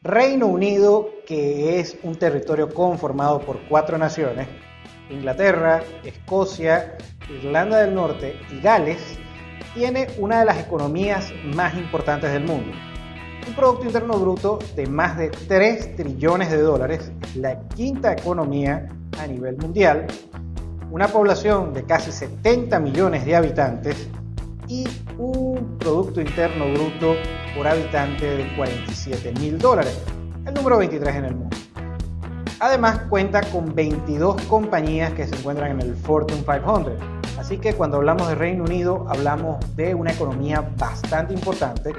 Reino Unido, que es un territorio conformado por cuatro naciones, Inglaterra, Escocia, Irlanda del Norte y Gales, tiene una de las economías más importantes del mundo. Un Producto Interno Bruto de más de 3 trillones de dólares, la quinta economía a nivel mundial, una población de casi 70 millones de habitantes y un Producto Interno Bruto por habitante de 47 mil dólares, el número 23 en el mundo. Además cuenta con 22 compañías que se encuentran en el Fortune 500. Así que cuando hablamos de Reino Unido hablamos de una economía bastante importante,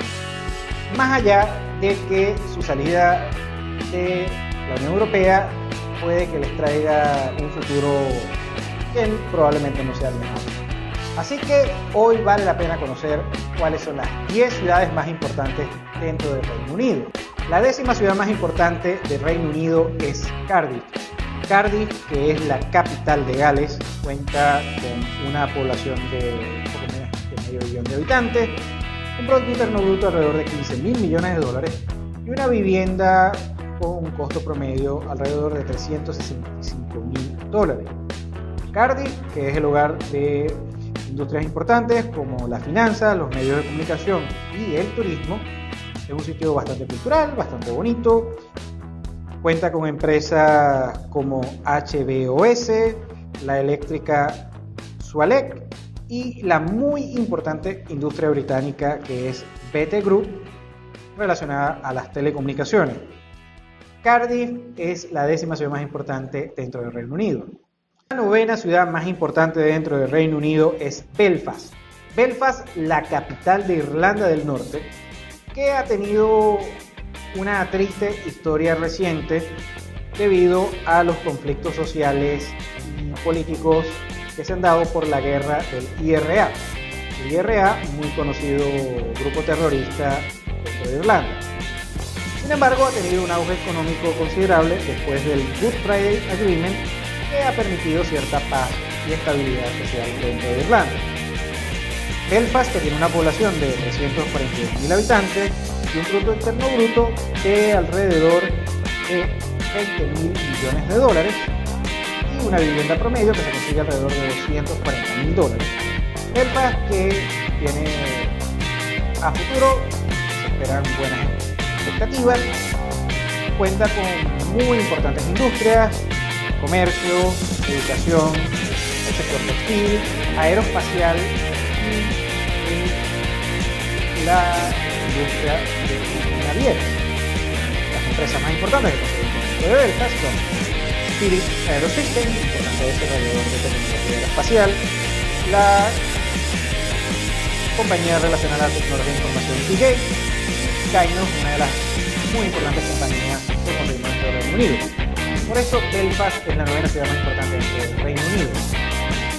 más allá de que su salida de la Unión Europea puede que les traiga un futuro que probablemente no sea el mejor. Así que hoy vale la pena conocer cuáles son las 10 ciudades más importantes dentro del Reino Unido. La décima ciudad más importante del Reino Unido es Cardiff. Cardiff, que es la capital de Gales, cuenta con una población de poco menos de medio millón de habitantes, un Producto Interno Bruto alrededor de 15 mil millones de dólares y una vivienda con un costo promedio alrededor de 365 mil dólares. Cardiff, que es el hogar de industrias importantes como la finanza, los medios de comunicación y el turismo, es un sitio bastante cultural, bastante bonito. Cuenta con empresas como HBOS, la eléctrica Sualec y la muy importante industria británica que es BT Group relacionada a las telecomunicaciones. Cardiff es la décima ciudad más importante dentro del Reino Unido. La novena ciudad más importante dentro del Reino Unido es Belfast. Belfast, la capital de Irlanda del Norte, que ha tenido una triste historia reciente debido a los conflictos sociales y políticos que se han dado por la guerra del IRA. El IRA, muy conocido grupo terrorista dentro de Irlanda. Sin embargo, ha tenido un auge económico considerable después del Good Friday Agreement que ha permitido cierta paz y estabilidad social dentro de Irlanda. Belfast, que tiene una población de 342.000 habitantes y un Producto Interno Bruto de alrededor de 20 mil millones de dólares y una vivienda promedio que se consigue alrededor de 240 mil dólares. Belfast que tiene a futuro, se esperan buenas expectativas, cuenta con muy importantes industrias, comercio, educación, el sector textil, aeroespacial y la industria de naviera. Las empresas más importantes de Belfast son Spirit Aerosystems, importante desarrollador de tecnología aeroespacial, la compañía relacionada a la tecnología de información Seagate, Kainos, una de las muy importantes compañías de conseguimiento del Reino Unido. Por eso Belfast es la novena ciudad más importante del Reino Unido.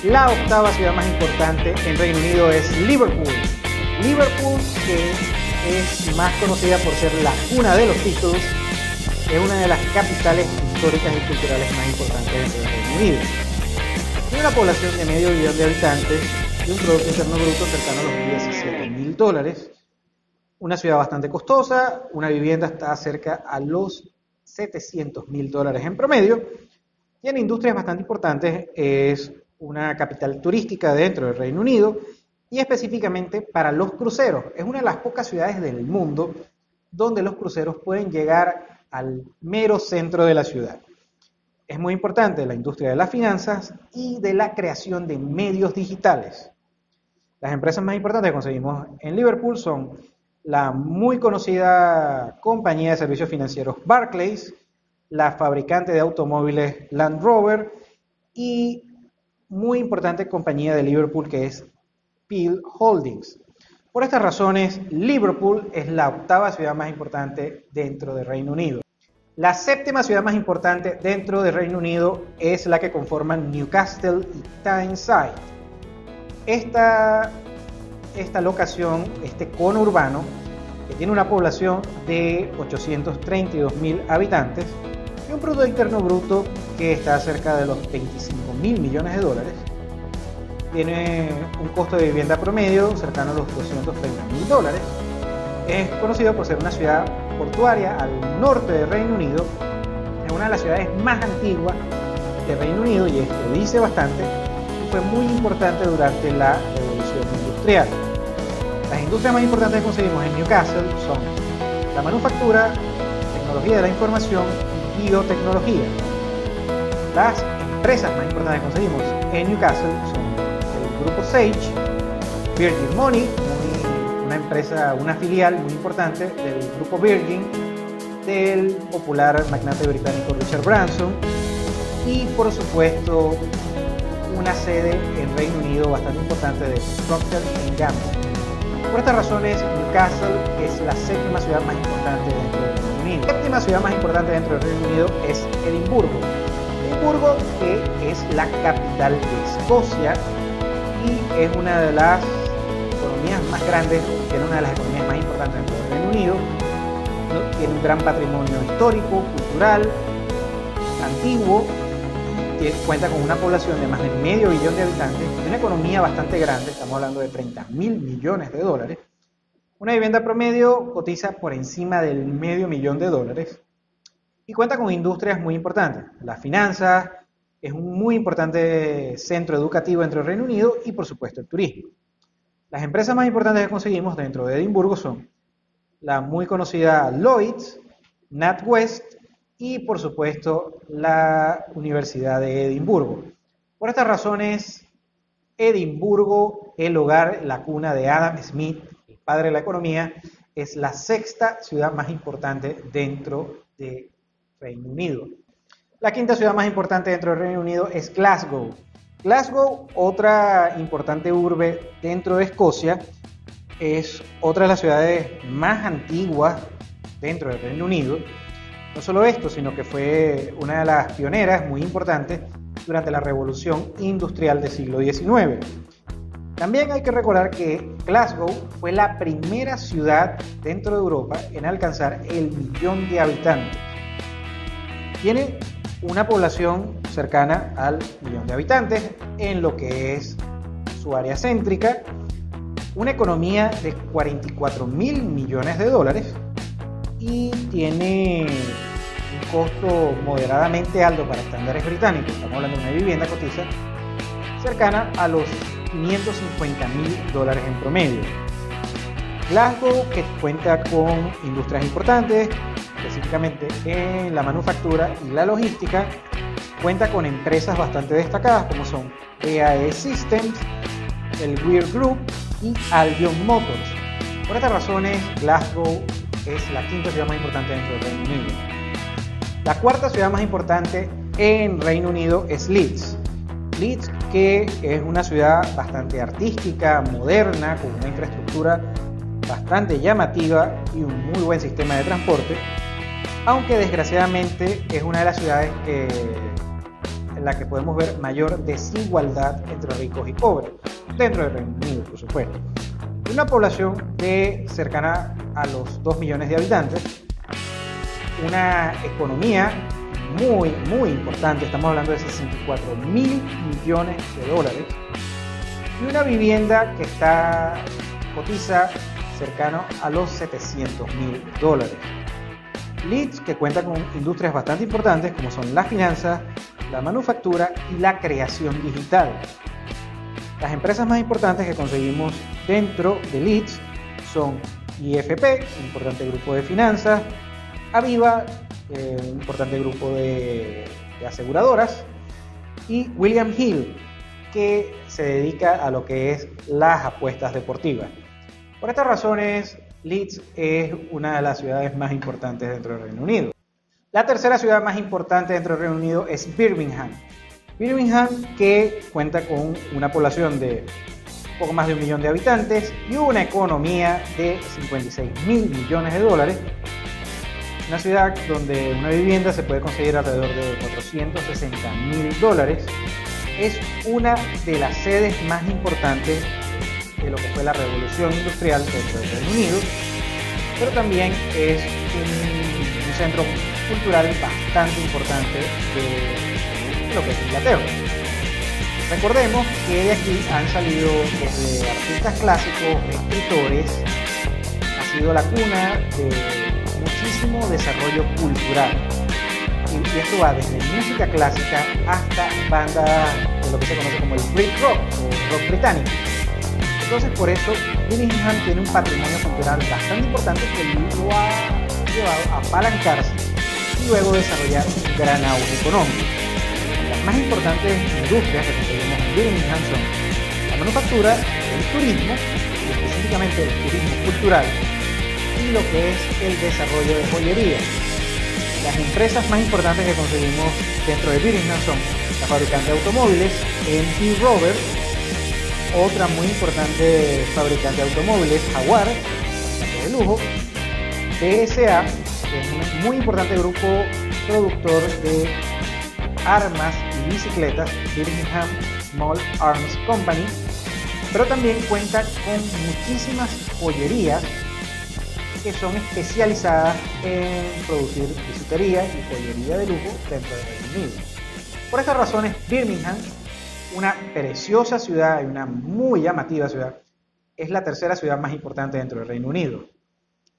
La octava ciudad más importante en Reino Unido es Liverpool. Liverpool, que es más conocida por ser la cuna de los títulos, es una de las capitales históricas y culturales más importantes del Reino Unido. Tiene una población de medio millón de habitantes y un Producto Interno Bruto cercano a los 17 mil dólares. Una ciudad bastante costosa, una vivienda está cerca a los 700 mil dólares en promedio. Tiene industrias bastante importantes, es una capital turística dentro del Reino Unido y específicamente para los cruceros. Es una de las pocas ciudades del mundo donde los cruceros pueden llegar al mero centro de la ciudad. Es muy importante la industria de las finanzas y de la creación de medios digitales. Las empresas más importantes que conseguimos en Liverpool son la muy conocida compañía de servicios financieros Barclays, la fabricante de automóviles Land Rover y muy importante compañía de Liverpool que es Peel Holdings. Por estas razones, Liverpool es la octava ciudad más importante dentro del Reino Unido. La séptima ciudad más importante dentro del Reino Unido es la que conforman Newcastle y Tyneside. Esta esta locación, este cono urbano, que tiene una población de 832 mil habitantes y un Producto Interno Bruto que está cerca de los 25 mil millones de dólares. Tiene un costo de vivienda promedio cercano a los 230 mil dólares. Es conocido por ser una ciudad portuaria al norte del Reino Unido, es una de las ciudades más antiguas del Reino Unido y esto dice bastante fue muy importante durante la revolución industrial. Las industrias más importantes que conseguimos en Newcastle son la manufactura, tecnología de la información y biotecnología. Las empresas más importantes que conseguimos en Newcastle son el grupo Sage, Virgin Money, una empresa, una filial muy importante del grupo Virgin, del popular magnate británico Richard Branson y por supuesto una sede en Reino Unido bastante importante de Procter Gamble. Por estas razones, Newcastle es la séptima ciudad más importante dentro del Reino Unido. La séptima ciudad más importante dentro del Reino Unido es Edimburgo. Edimburgo, que es la capital de Escocia y es una de las economías más grandes, tiene una de las economías más importantes dentro del Reino Unido, tiene un gran patrimonio histórico, cultural, antiguo, cuenta con una población de más de medio billón de habitantes, una economía bastante grande, estamos hablando de 30 mil millones de dólares. Una vivienda promedio cotiza por encima del medio millón de dólares y cuenta con industrias muy importantes. Las finanzas es un muy importante centro educativo dentro del Reino Unido y por supuesto el turismo. Las empresas más importantes que conseguimos dentro de Edimburgo son la muy conocida Lloyds, NatWest y por supuesto la Universidad de Edimburgo. Por estas razones, Edimburgo, el hogar, la cuna de Adam Smith, el padre de la economía, es la sexta ciudad más importante dentro de Reino Unido. La quinta ciudad más importante dentro del Reino Unido es Glasgow, Glasgow, otra importante urbe dentro de Escocia, es otra de las ciudades más antiguas dentro del Reino Unido. No solo esto, sino que fue una de las pioneras muy importantes durante la revolución industrial del siglo XIX. También hay que recordar que Glasgow fue la primera ciudad dentro de Europa en alcanzar el millón de habitantes. Tiene una población cercana al millón de habitantes en lo que es su área céntrica, una economía de 44 mil millones de dólares y tiene un costo moderadamente alto para estándares británicos, estamos hablando de una vivienda cotiza cercana a los 550 mil dólares en promedio. Glasgow, que cuenta con industrias importantes, específicamente en la manufactura y la logística, cuenta con empresas bastante destacadas como son EAE Systems, el Weir Group y Albion Motors. Por estas razones, Glasgow es la quinta ciudad más importante dentro del Reino Unido. La cuarta ciudad más importante en Reino Unido es Leeds. Leeds, que es una ciudad bastante artística, moderna, con una infraestructura bastante llamativa y un muy buen sistema de transporte, aunque desgraciadamente es una de las ciudades que en la que podemos ver mayor desigualdad entre ricos y pobres, dentro del Reino Unido, por supuesto. Una población de cercana a los 2 millones de habitantes, una economía muy, muy importante, estamos hablando de 64 mil millones de dólares, y una vivienda que está cotiza cercano a los 700 mil dólares. Leeds, que cuenta con industrias bastante importantes como son las finanzas, la manufactura y la creación digital. Las empresas más importantes que conseguimos dentro de Leeds son IFP, un importante grupo de finanzas, Aviva, eh, un importante grupo de, de aseguradoras, y William Hill, que se dedica a lo que es las apuestas deportivas. Por estas razones, Leeds es una de las ciudades más importantes dentro del Reino Unido. La tercera ciudad más importante dentro del Reino Unido es Birmingham. Birmingham que cuenta con una población de poco más de un millón de habitantes y una economía de 56 mil millones de dólares. Una ciudad donde una vivienda se puede conseguir alrededor de 460 mil dólares. Es una de las sedes más importantes de lo que fue la revolución industrial dentro del Reino Unido, pero también es un, un centro cultural bastante importante de lo que es Inglaterra. Recordemos que de aquí han salido desde artistas clásicos, escritores, ha sido la cuna de muchísimo desarrollo cultural. Y, esto va desde música clásica hasta bandas de lo que se conoce como el Brit Rock o rock británico. Entonces por eso Birmingham tiene un patrimonio cultural bastante importante que lo ha llevado a apalancarse y luego desarrollar un gran auge económico. Más importantes industrias que conseguimos en Birmingham son la manufactura, el turismo, y específicamente el turismo cultural, y lo que es el desarrollo de joyería. Las empresas más importantes que conseguimos dentro de Birmingham son la fabricante de automóviles, MP Rover, otra muy importante fabricante de automóviles, Jaguar, de lujo, PSA, que es un muy importante grupo productor de armas bicicletas, Birmingham Small Arms Company, pero también cuenta con muchísimas joyerías que son especializadas en producir bisutería y joyería de lujo dentro del Reino Unido. Por estas razones, Birmingham, una preciosa ciudad y una muy llamativa ciudad, es la tercera ciudad más importante dentro del Reino Unido.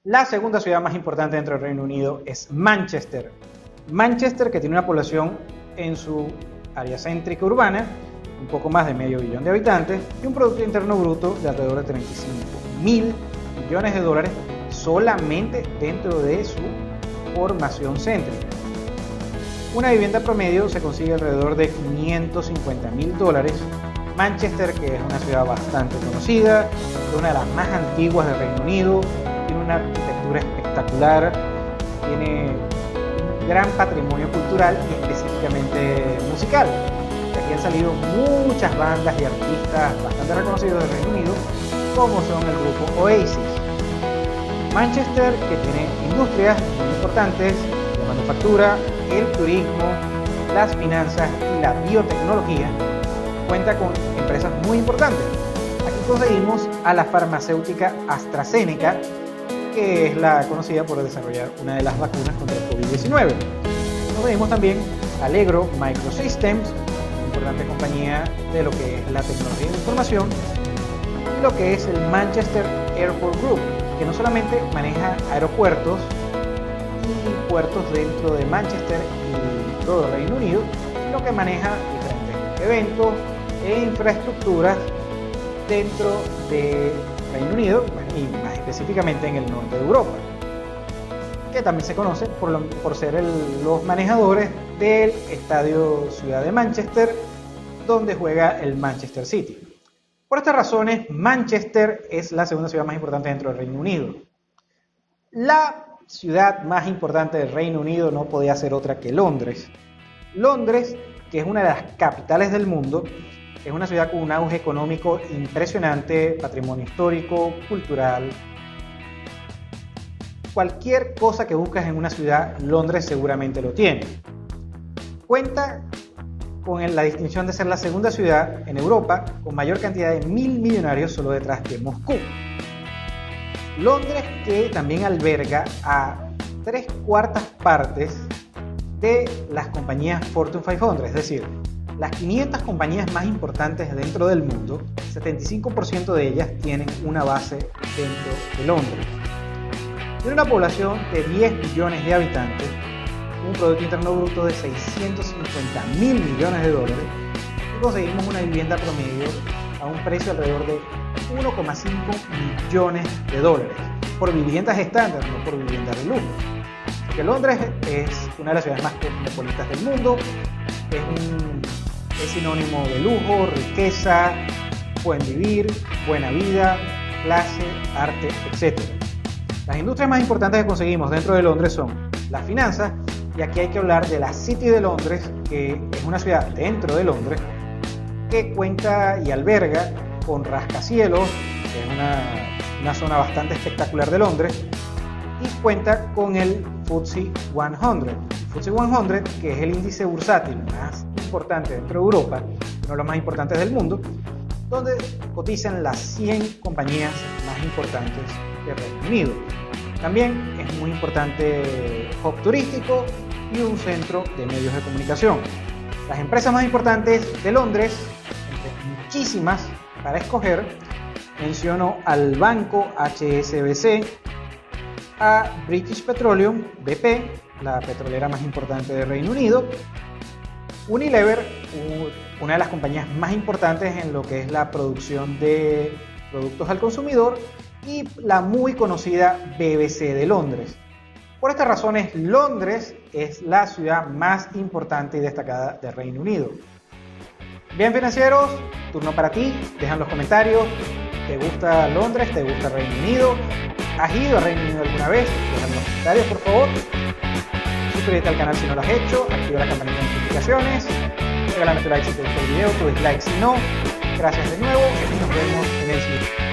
La segunda ciudad más importante dentro del Reino Unido es Manchester. Manchester, que tiene una población en su área céntrica urbana, un poco más de medio billón de habitantes, y un Producto Interno Bruto de alrededor de 35 mil millones de dólares solamente dentro de su formación céntrica. Una vivienda promedio se consigue alrededor de 550 mil dólares. Manchester, que es una ciudad bastante conocida, es una de las más antiguas del Reino Unido, tiene una arquitectura espectacular, tiene gran patrimonio cultural y específicamente musical. Aquí han salido muchas bandas y artistas bastante reconocidos del Reino Unido, como son el grupo Oasis. Manchester, que tiene industrias muy importantes, la manufactura, el turismo, las finanzas y la biotecnología, cuenta con empresas muy importantes. Aquí conseguimos a la farmacéutica AstraZeneca, que es la conocida por desarrollar una de las vacunas contra el COVID-19. Conseguimos también Allegro Microsystems, una importante compañía de lo que es la tecnología de información, y lo que es el Manchester Airport Group, que no solamente maneja aeropuertos y puertos dentro de Manchester y todo el Reino Unido, sino que maneja diferentes eventos e infraestructuras dentro de Reino Unido y más específicamente en el norte de Europa, que también se conoce por, por ser los manejadores del Estadio Ciudad de Manchester, donde juega el Manchester City. Por estas razones, Manchester es la segunda ciudad más importante dentro del Reino Unido. La ciudad más importante del Reino Unido no podía ser otra que Londres. Londres, que es una de las capitales del mundo, es una ciudad con un auge económico impresionante, patrimonio histórico, cultural. Cualquier cosa que buscas en una ciudad, Londres seguramente lo tiene. Cuenta con la distinción de ser la segunda ciudad en Europa con mayor cantidad de mil millonarios solo detrás de Moscú. Londres que también alberga a tres cuartas partes de las compañías Fortune 500, es decir, las 500 compañías más importantes dentro del mundo, 75% de ellas tienen una base dentro de Londres. Tiene una población de 10 millones de habitantes un Producto Interno Bruto de 650 mil millones de dólares y conseguimos una vivienda promedio a un precio alrededor de 1,5 millones de dólares por viviendas estándar, no por viviendas de lujo. Porque Londres es una de las ciudades más cosmopolitas del mundo, es, es sinónimo de lujo, riqueza, buen vivir, buena vida, clase, arte, etc. Las industrias más importantes que conseguimos dentro de Londres son las finanzas, y aquí hay que hablar de la City de Londres, que es una ciudad dentro de Londres, que cuenta y alberga con rascacielos, que es una, zona bastante espectacular de Londres, y cuenta con el FTSE 100. FTSE 100, que es el índice bursátil más importante dentro de Europa, uno de los más importantes del mundo, donde cotizan las 100 compañías más importantes del Reino Unido. También es muy importante hub turístico y un centro de medios de comunicación. Las empresas más importantes de Londres, entre muchísimas para escoger, menciono al banco HSBC, a British Petroleum, BP, la petrolera más importante del Reino Unido, Unilever, una de las compañías más importantes en lo que es la producción de productos al consumidor, y la muy conocida BBC de Londres. Por estas razones, Londres es la ciudad más importante y destacada del Reino Unido. Bien financieros, turno para ti, dejan los comentarios, ¿te gusta Londres? ¿Te gusta Reino Unido? ¿Has ido a Reino Unido alguna vez? Dejan los comentarios por favor. Suscríbete al canal si no lo has hecho, activa la campanita de notificaciones, regálame tu like si te gustó el video, tu dislike si no. Gracias de nuevo y nos vemos en el siguiente.